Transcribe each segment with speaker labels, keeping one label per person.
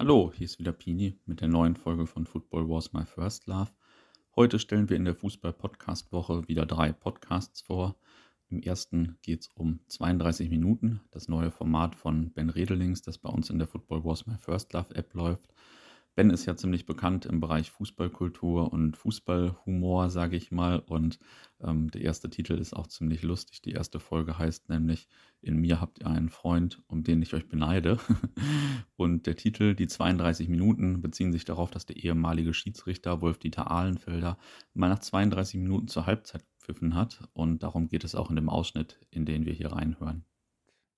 Speaker 1: Hallo, hier ist wieder Pini mit der neuen Folge von Football Wars My First Love. Heute stellen wir in der Fußball-Podcast-Woche wieder drei Podcasts vor. Im ersten geht es um 32 Minuten, das neue Format von Ben Redelings, das bei uns in der Football Wars My First Love App läuft. Ben ist ja ziemlich bekannt im Bereich Fußballkultur und Fußballhumor, sage ich mal. Und ähm, der erste Titel ist auch ziemlich lustig. Die erste Folge heißt nämlich In mir habt ihr einen Freund, um den ich euch beneide. und der Titel, die 32 Minuten, beziehen sich darauf, dass der ehemalige Schiedsrichter Wolf-Dieter Ahlenfelder mal nach 32 Minuten zur Halbzeit gepfiffen hat. Und darum geht es auch in dem Ausschnitt, in den wir hier reinhören.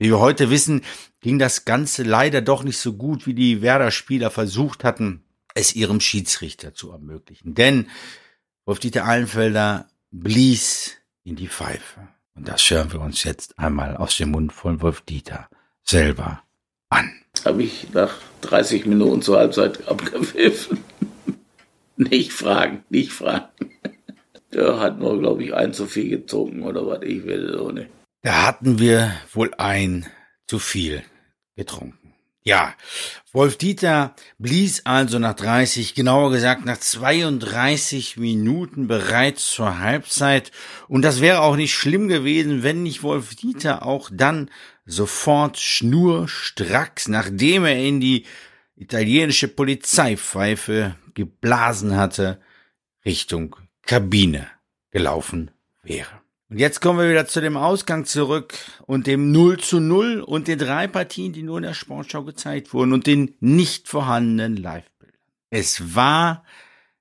Speaker 2: Wie wir heute wissen, ging das Ganze leider doch nicht so gut, wie die Werder-Spieler versucht hatten, es ihrem Schiedsrichter zu ermöglichen. Denn Wolf-Dieter Allenfelder blies in die Pfeife. Und das hören wir uns jetzt einmal aus dem Mund von Wolf-Dieter selber an.
Speaker 3: Habe ich nach 30 Minuten zur Halbzeit abgepfiffen. nicht fragen, nicht fragen. Der hat nur, glaube ich, ein zu viel gezogen oder was ich will. So, ne?
Speaker 2: Da hatten wir wohl ein zu viel getrunken. Ja, Wolf Dieter blies also nach 30, genauer gesagt nach 32 Minuten bereits zur Halbzeit. Und das wäre auch nicht schlimm gewesen, wenn nicht Wolf Dieter auch dann sofort schnurstracks, nachdem er in die italienische Polizeipfeife geblasen hatte, Richtung Kabine gelaufen wäre. Und jetzt kommen wir wieder zu dem Ausgang zurück und dem 0 zu 0 und den drei Partien, die nur in der Sportschau gezeigt wurden und den nicht vorhandenen Live-Bildern. Es war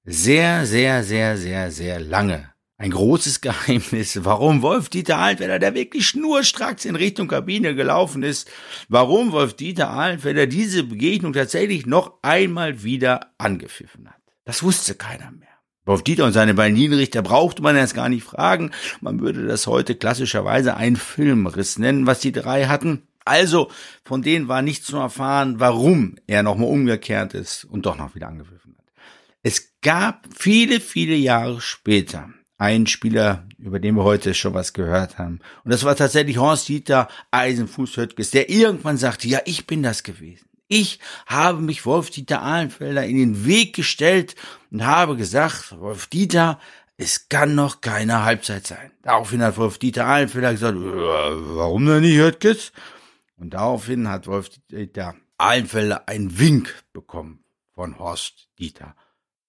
Speaker 2: sehr, sehr, sehr, sehr, sehr lange ein großes Geheimnis, warum Wolf-Dieter Ahlenfelder, der wirklich schnurstracks in Richtung Kabine gelaufen ist, warum Wolf-Dieter Ahlenfelder diese Begegnung tatsächlich noch einmal wieder angepfiffen hat. Das wusste keiner mehr. Wolf Dieter und seine beiden Linienrichter brauchte man erst gar nicht fragen. Man würde das heute klassischerweise einen Filmriss nennen, was die drei hatten. Also, von denen war nicht zu erfahren, warum er nochmal umgekehrt ist und doch noch wieder angegriffen hat. Es gab viele, viele Jahre später einen Spieler, über den wir heute schon was gehört haben. Und das war tatsächlich Horst Dieter Eisenfuß Höttges, der irgendwann sagte, ja, ich bin das gewesen. Ich habe mich Wolf-Dieter Ahlenfelder in den Weg gestellt und habe gesagt, Wolf-Dieter, es kann noch keine Halbzeit sein. Daraufhin hat Wolf-Dieter Ahlenfelder gesagt, warum denn nicht, Höttges? Und daraufhin hat Wolf-Dieter Ahlenfelder einen Wink bekommen von Horst Dieter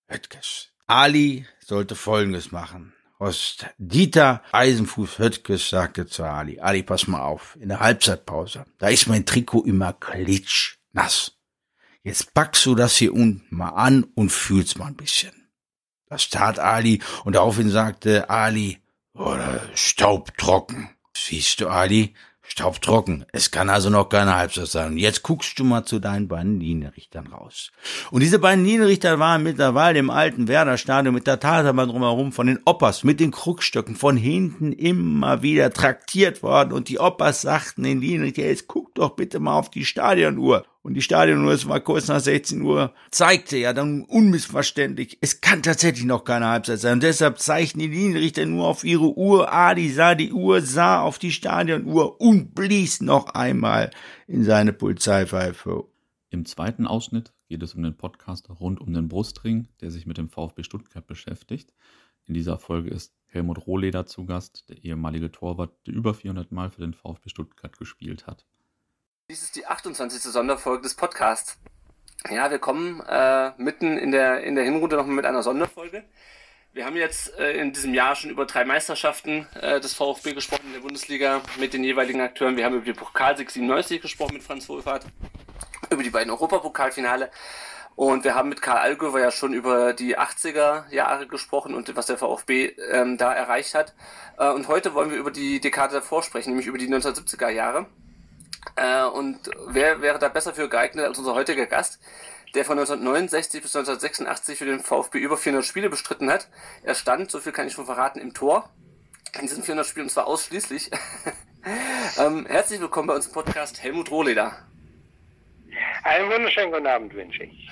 Speaker 2: Höttges. Ali sollte Folgendes machen. Horst Dieter Eisenfuß Höttges sagte zu Ali, Ali, pass mal auf, in der Halbzeitpause, da ist mein Trikot immer klitsch nass. Jetzt packst du das hier unten mal an und fühlst mal ein bisschen. Das tat Ali und daraufhin sagte Ali, oh, staubtrocken. Siehst du, Ali, staubtrocken. Es kann also noch keine Halbzeit sein. Und jetzt guckst du mal zu deinen beiden Linienrichtern raus. Und diese beiden Linienrichter waren mittlerweile im alten Werder-Stadion mit der Tatabahn drumherum von den Oppas mit den Krückstöcken von hinten immer wieder traktiert worden. Und die Oppas sagten den Linienrichter, jetzt guck doch bitte mal auf die Stadionuhr und die Stadionuhr, es war kurz nach 16 Uhr, zeigte ja dann unmissverständlich, es kann tatsächlich noch keine Halbzeit sein. Und deshalb zeigten die Linienrichter nur auf ihre Uhr. Adi sah die Uhr, sah auf die Stadionuhr und blies noch einmal in seine Polizeipfeife.
Speaker 1: Im zweiten Ausschnitt geht es um den Podcast rund um den Brustring, der sich mit dem VfB Stuttgart beschäftigt. In dieser Folge ist Helmut Rohleder zu Gast, der ehemalige Torwart, der über 400 Mal für den VfB Stuttgart gespielt hat.
Speaker 4: Dies ist die 28. Sonderfolge des Podcasts. Ja, wir kommen äh, mitten in der, in der Hinrunde nochmal mit einer Sonderfolge. Wir haben jetzt äh, in diesem Jahr schon über drei Meisterschaften äh, des VfB gesprochen in der Bundesliga mit den jeweiligen Akteuren. Wir haben über die Pokalsieg 97 gesprochen mit Franz Wohlfahrt, über die beiden Europapokalfinale. Und wir haben mit Karl Allgöwer ja schon über die 80er Jahre gesprochen und was der VfB ähm, da erreicht hat. Äh, und heute wollen wir über die Dekade davor sprechen, nämlich über die 1970er Jahre. Äh, und wer wäre da besser für geeignet als unser heutiger Gast, der von 1969 bis 1986 für den VfB über 400 Spiele bestritten hat. Er stand, so viel kann ich schon verraten, im Tor. In diesen 400 Spielen, und zwar ausschließlich. ähm, herzlich willkommen bei uns im Podcast Helmut Rohleder.
Speaker 5: Einen wunderschönen guten Abend wünsche ich.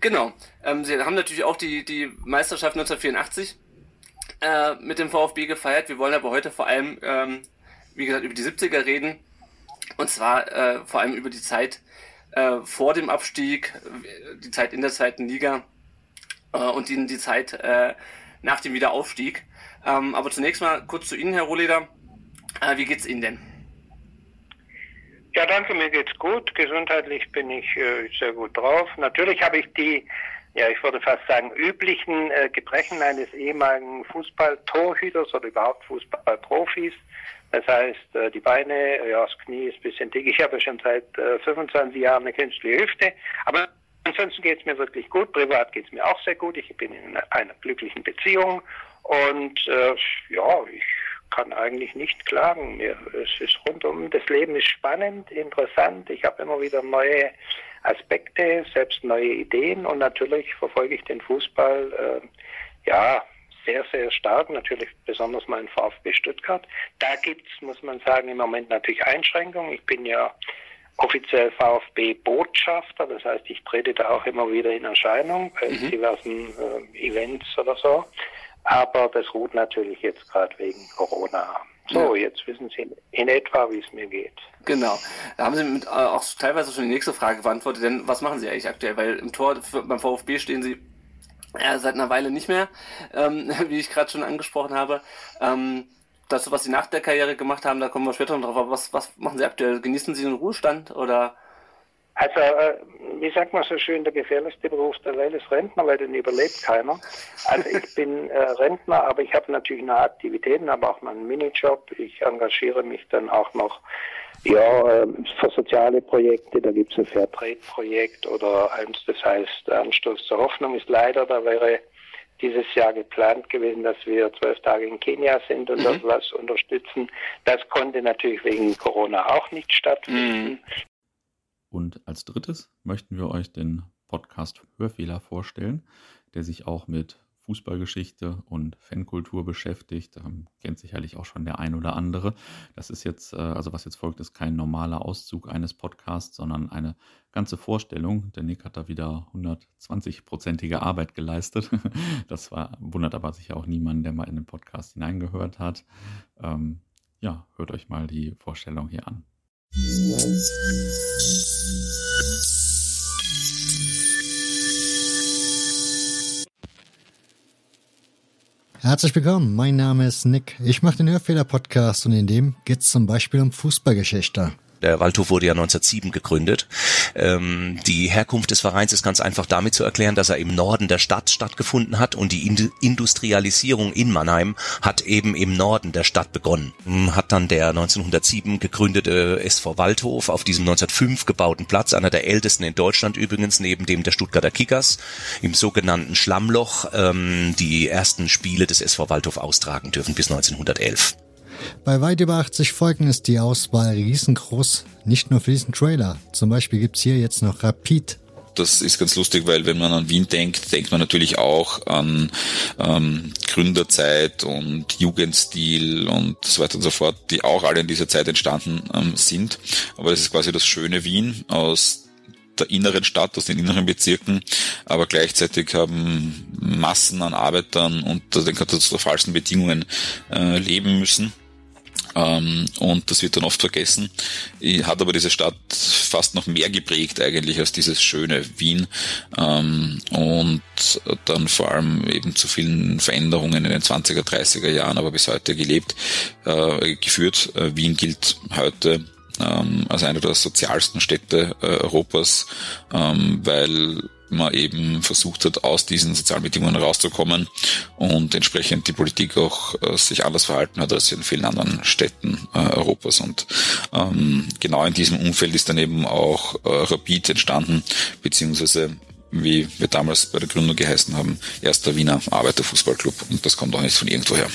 Speaker 4: Genau. Ähm, Sie haben natürlich auch die, die Meisterschaft 1984 äh, mit dem VfB gefeiert. Wir wollen aber heute vor allem, ähm, wie gesagt, über die 70er reden. Und zwar äh, vor allem über die Zeit äh, vor dem Abstieg, die Zeit in der zweiten Liga äh, und die, die Zeit äh, nach dem Wiederaufstieg. Ähm, aber zunächst mal kurz zu Ihnen, Herr Rohleder. Äh, wie geht's Ihnen denn?
Speaker 5: Ja, danke, mir geht's gut. Gesundheitlich bin ich äh, sehr gut drauf. Natürlich habe ich die, ja, ich würde fast sagen, üblichen äh, Gebrechen eines ehemaligen Fußballtorhüters oder überhaupt Fußballprofis. Das heißt, äh, die Beine, ja, das Knie ist ein bisschen dick. Ich habe schon seit äh, 25 Jahren eine künstliche Hüfte. Aber ansonsten geht's mir wirklich gut. Privat geht's mir auch sehr gut. Ich bin in einer glücklichen Beziehung. Und äh, ja, ich kann eigentlich nicht klagen. Mir, es ist rundum, das Leben ist spannend, interessant. Ich habe immer wieder neue Aspekte, selbst neue Ideen und natürlich verfolge ich den Fußball äh, ja sehr, sehr stark, natürlich besonders mein VfB Stuttgart. Da gibt es, muss man sagen, im Moment natürlich Einschränkungen. Ich bin ja offiziell VfB-Botschafter, das heißt, ich trete da auch immer wieder in Erscheinung bei mhm. diversen äh, Events oder so. Aber das ruht natürlich jetzt gerade wegen Corona. So, ja. jetzt wissen Sie in etwa, wie es mir geht.
Speaker 4: Genau. Da haben Sie mit, äh, auch teilweise schon die nächste Frage beantwortet, denn was machen Sie eigentlich aktuell? Weil im Tor beim VfB stehen Sie äh, seit einer Weile nicht mehr, ähm, wie ich gerade schon angesprochen habe. Ähm, das, was Sie nach der Karriere gemacht haben, da kommen wir später noch drauf. Aber was, was machen Sie aktuell? Genießen Sie den Ruhestand oder
Speaker 5: also, äh, wie sagt man so schön, der gefährlichste Beruf der Welt ist Rentner, weil den überlebt keiner. Also ich bin äh, Rentner, aber ich habe natürlich noch Aktivitäten, aber auch noch einen Minijob. Ich engagiere mich dann auch noch ja, äh, für soziale Projekte. Da gibt es ein Fairtrade-Projekt oder eins, das heißt Anstoß zur Hoffnung ist leider, da wäre dieses Jahr geplant gewesen, dass wir zwölf Tage in Kenia sind und mhm. was unterstützen. Das konnte natürlich wegen Corona auch nicht stattfinden. Mhm.
Speaker 1: Und als drittes möchten wir euch den Podcast Hörfehler vorstellen, der sich auch mit Fußballgeschichte und Fankultur beschäftigt. Ähm, kennt sicherlich auch schon der ein oder andere. Das ist jetzt, äh, also was jetzt folgt, ist kein normaler Auszug eines Podcasts, sondern eine ganze Vorstellung. Der Nick hat da wieder 120-prozentige Arbeit geleistet. Das war, wundert aber sicher auch niemanden, der mal in den Podcast hineingehört hat. Ähm, ja, hört euch mal die Vorstellung hier an.
Speaker 6: Herzlich willkommen, mein Name ist Nick. Ich mache den Hörfehler-Podcast und in dem geht es zum Beispiel um Fußballgeschichte.
Speaker 7: Der Waldhof wurde ja 1907 gegründet. Ähm, die Herkunft des Vereins ist ganz einfach damit zu erklären, dass er im Norden der Stadt stattgefunden hat und die Industrialisierung in Mannheim hat eben im Norden der Stadt begonnen. Hat dann der 1907 gegründete SV Waldhof auf diesem 1905 gebauten Platz, einer der ältesten in Deutschland übrigens, neben dem der Stuttgarter Kickers, im sogenannten Schlammloch ähm, die ersten Spiele des SV Waldhof austragen dürfen bis 1911.
Speaker 6: Bei weit über 80 Folgen ist die Auswahl riesengroß, nicht nur für diesen Trailer. Zum Beispiel gibt's hier jetzt noch Rapid.
Speaker 8: Das ist ganz lustig, weil wenn man an Wien denkt, denkt man natürlich auch an ähm, Gründerzeit und Jugendstil und so weiter und so fort, die auch alle in dieser Zeit entstanden ähm, sind. Aber das ist quasi das schöne Wien aus der inneren Stadt, aus den inneren Bezirken, aber gleichzeitig haben Massen an Arbeitern unter den katastrophalsten Bedingungen äh, leben müssen. Ähm, und das wird dann oft vergessen. Hat aber diese Stadt fast noch mehr geprägt eigentlich als dieses schöne Wien ähm, und dann vor allem eben zu vielen Veränderungen in den 20er, 30er Jahren, aber bis heute gelebt, äh, geführt. Äh, Wien gilt heute ähm, als eine der sozialsten Städte äh, Europas, weil man eben versucht hat, aus diesen sozialen rauszukommen und entsprechend die Politik auch äh, sich anders verhalten hat als in vielen anderen Städten äh, Europas. Und ähm, genau in diesem Umfeld ist dann eben auch äh, Rapid entstanden, beziehungsweise wie wir damals bei der Gründung geheißen haben, erster Wiener Arbeiterfußballclub. Und das kommt auch nicht von irgendwoher.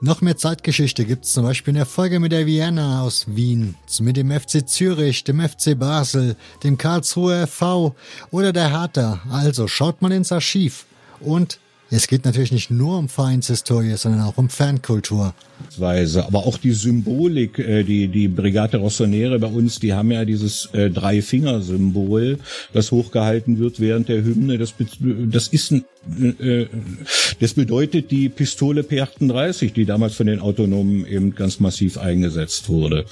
Speaker 6: Noch mehr Zeitgeschichte gibt es zum Beispiel in der Folge mit der Vienna aus Wien, mit dem FC Zürich, dem FC Basel, dem Karlsruher FV oder der Hertha. Also schaut mal ins Archiv. Und es geht natürlich nicht nur um Vereinshistorie, sondern auch um Fankultur.
Speaker 9: Aber auch die Symbolik, äh, die, die Brigate Rossonere bei uns, die haben ja dieses äh, Drei-Finger-Symbol, das hochgehalten wird während der Hymne. Das, das ist ein äh, das bedeutet die Pistole P38, die damals von den Autonomen eben ganz massiv eingesetzt wurde.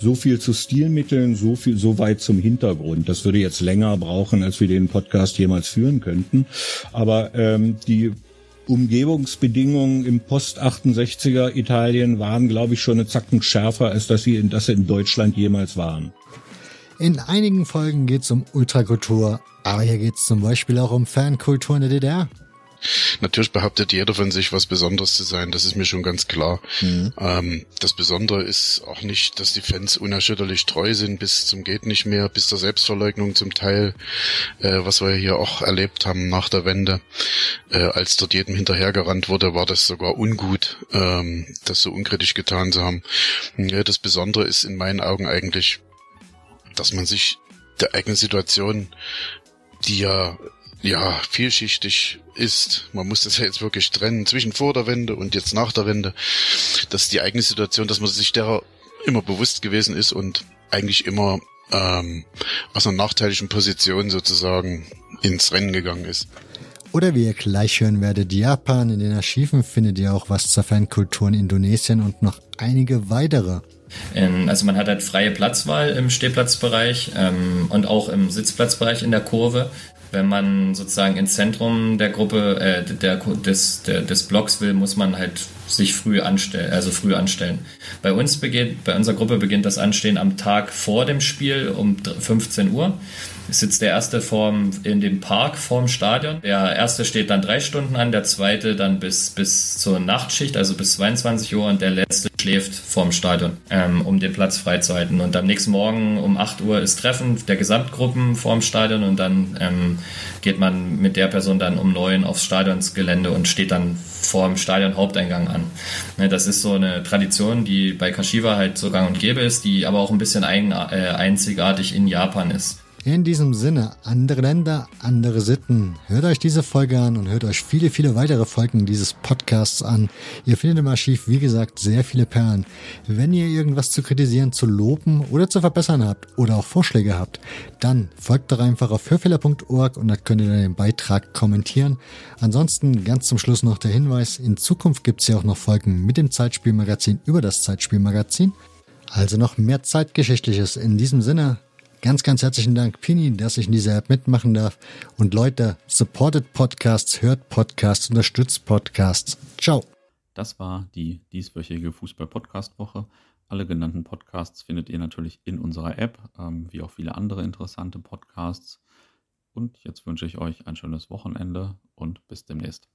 Speaker 9: So viel zu Stilmitteln, so viel, so weit zum Hintergrund. Das würde jetzt länger brauchen, als wir den Podcast jemals führen könnten. Aber ähm, die Umgebungsbedingungen im Post-68er Italien waren, glaube ich, schon eine Zacken schärfer, als dass sie in, dass sie in Deutschland jemals waren.
Speaker 6: In einigen Folgen geht es um Ultrakultur, aber hier geht es zum Beispiel auch um Fankultur in der DDR.
Speaker 10: Natürlich behauptet jeder von sich, was Besonderes zu sein, das ist mir schon ganz klar. Mhm. Ähm, das Besondere ist auch nicht, dass die Fans unerschütterlich treu sind bis zum geht nicht mehr, bis zur Selbstverleugnung zum Teil, äh, was wir hier auch erlebt haben nach der Wende. Äh, als dort jedem hinterhergerannt wurde, war das sogar ungut, ähm, das so unkritisch getan zu haben. Ja, das Besondere ist in meinen Augen eigentlich, dass man sich der eigenen Situation, die ja ja, vielschichtig ist. Man muss das ja jetzt wirklich trennen zwischen vor der Wende und jetzt nach der Wende. Das ist die eigene Situation, dass man sich derer immer bewusst gewesen ist und eigentlich immer ähm, aus einer nachteiligen Position sozusagen ins Rennen gegangen ist.
Speaker 6: Oder wie ihr gleich hören werdet, Japan. In den Archiven findet ihr auch was zur Fankultur in Indonesien und noch einige weitere.
Speaker 11: Also man hat halt freie Platzwahl im Stehplatzbereich ähm, und auch im Sitzplatzbereich in der Kurve wenn man sozusagen ins Zentrum der Gruppe, äh, der, des, der, des Blocks will, muss man halt sich früh anstellen, also früh anstellen. Bei uns beginnt, bei unserer Gruppe beginnt das Anstehen am Tag vor dem Spiel um 15 Uhr. Es sitzt der erste vorm, in dem Park vorm Stadion. Der erste steht dann drei Stunden an, der zweite dann bis, bis zur Nachtschicht, also bis 22 Uhr und der letzte schläft vorm Stadion, ähm, um den Platz freizuhalten. Und am nächsten Morgen um 8 Uhr ist Treffen der Gesamtgruppen vorm Stadion und dann ähm, geht man mit der Person dann um neun aufs Stadionsgelände und steht dann vor dem Stadion Haupteingang an. Ne, das ist so eine Tradition, die bei Kashiwa halt so gang und gäbe ist, die aber auch ein bisschen eigen, äh, einzigartig in Japan ist.
Speaker 6: In diesem Sinne, andere Länder, andere Sitten. Hört euch diese Folge an und hört euch viele, viele weitere Folgen dieses Podcasts an. Ihr findet im Archiv, wie gesagt, sehr viele Perlen. Wenn ihr irgendwas zu kritisieren, zu loben oder zu verbessern habt oder auch Vorschläge habt, dann folgt doch einfach auf hörfehler.org und da könnt ihr den Beitrag kommentieren. Ansonsten ganz zum Schluss noch der Hinweis, in Zukunft gibt es ja auch noch Folgen mit dem Zeitspielmagazin über das Zeitspielmagazin. Also noch mehr Zeitgeschichtliches. In diesem Sinne, Ganz, ganz herzlichen Dank, Pini, dass ich in dieser App mitmachen darf. Und Leute, supportet Podcasts, hört Podcasts, unterstützt Podcasts. Ciao.
Speaker 1: Das war die dieswöchige Fußball-Podcast-Woche. Alle genannten Podcasts findet ihr natürlich in unserer App, ähm, wie auch viele andere interessante Podcasts. Und jetzt wünsche ich euch ein schönes Wochenende und bis demnächst.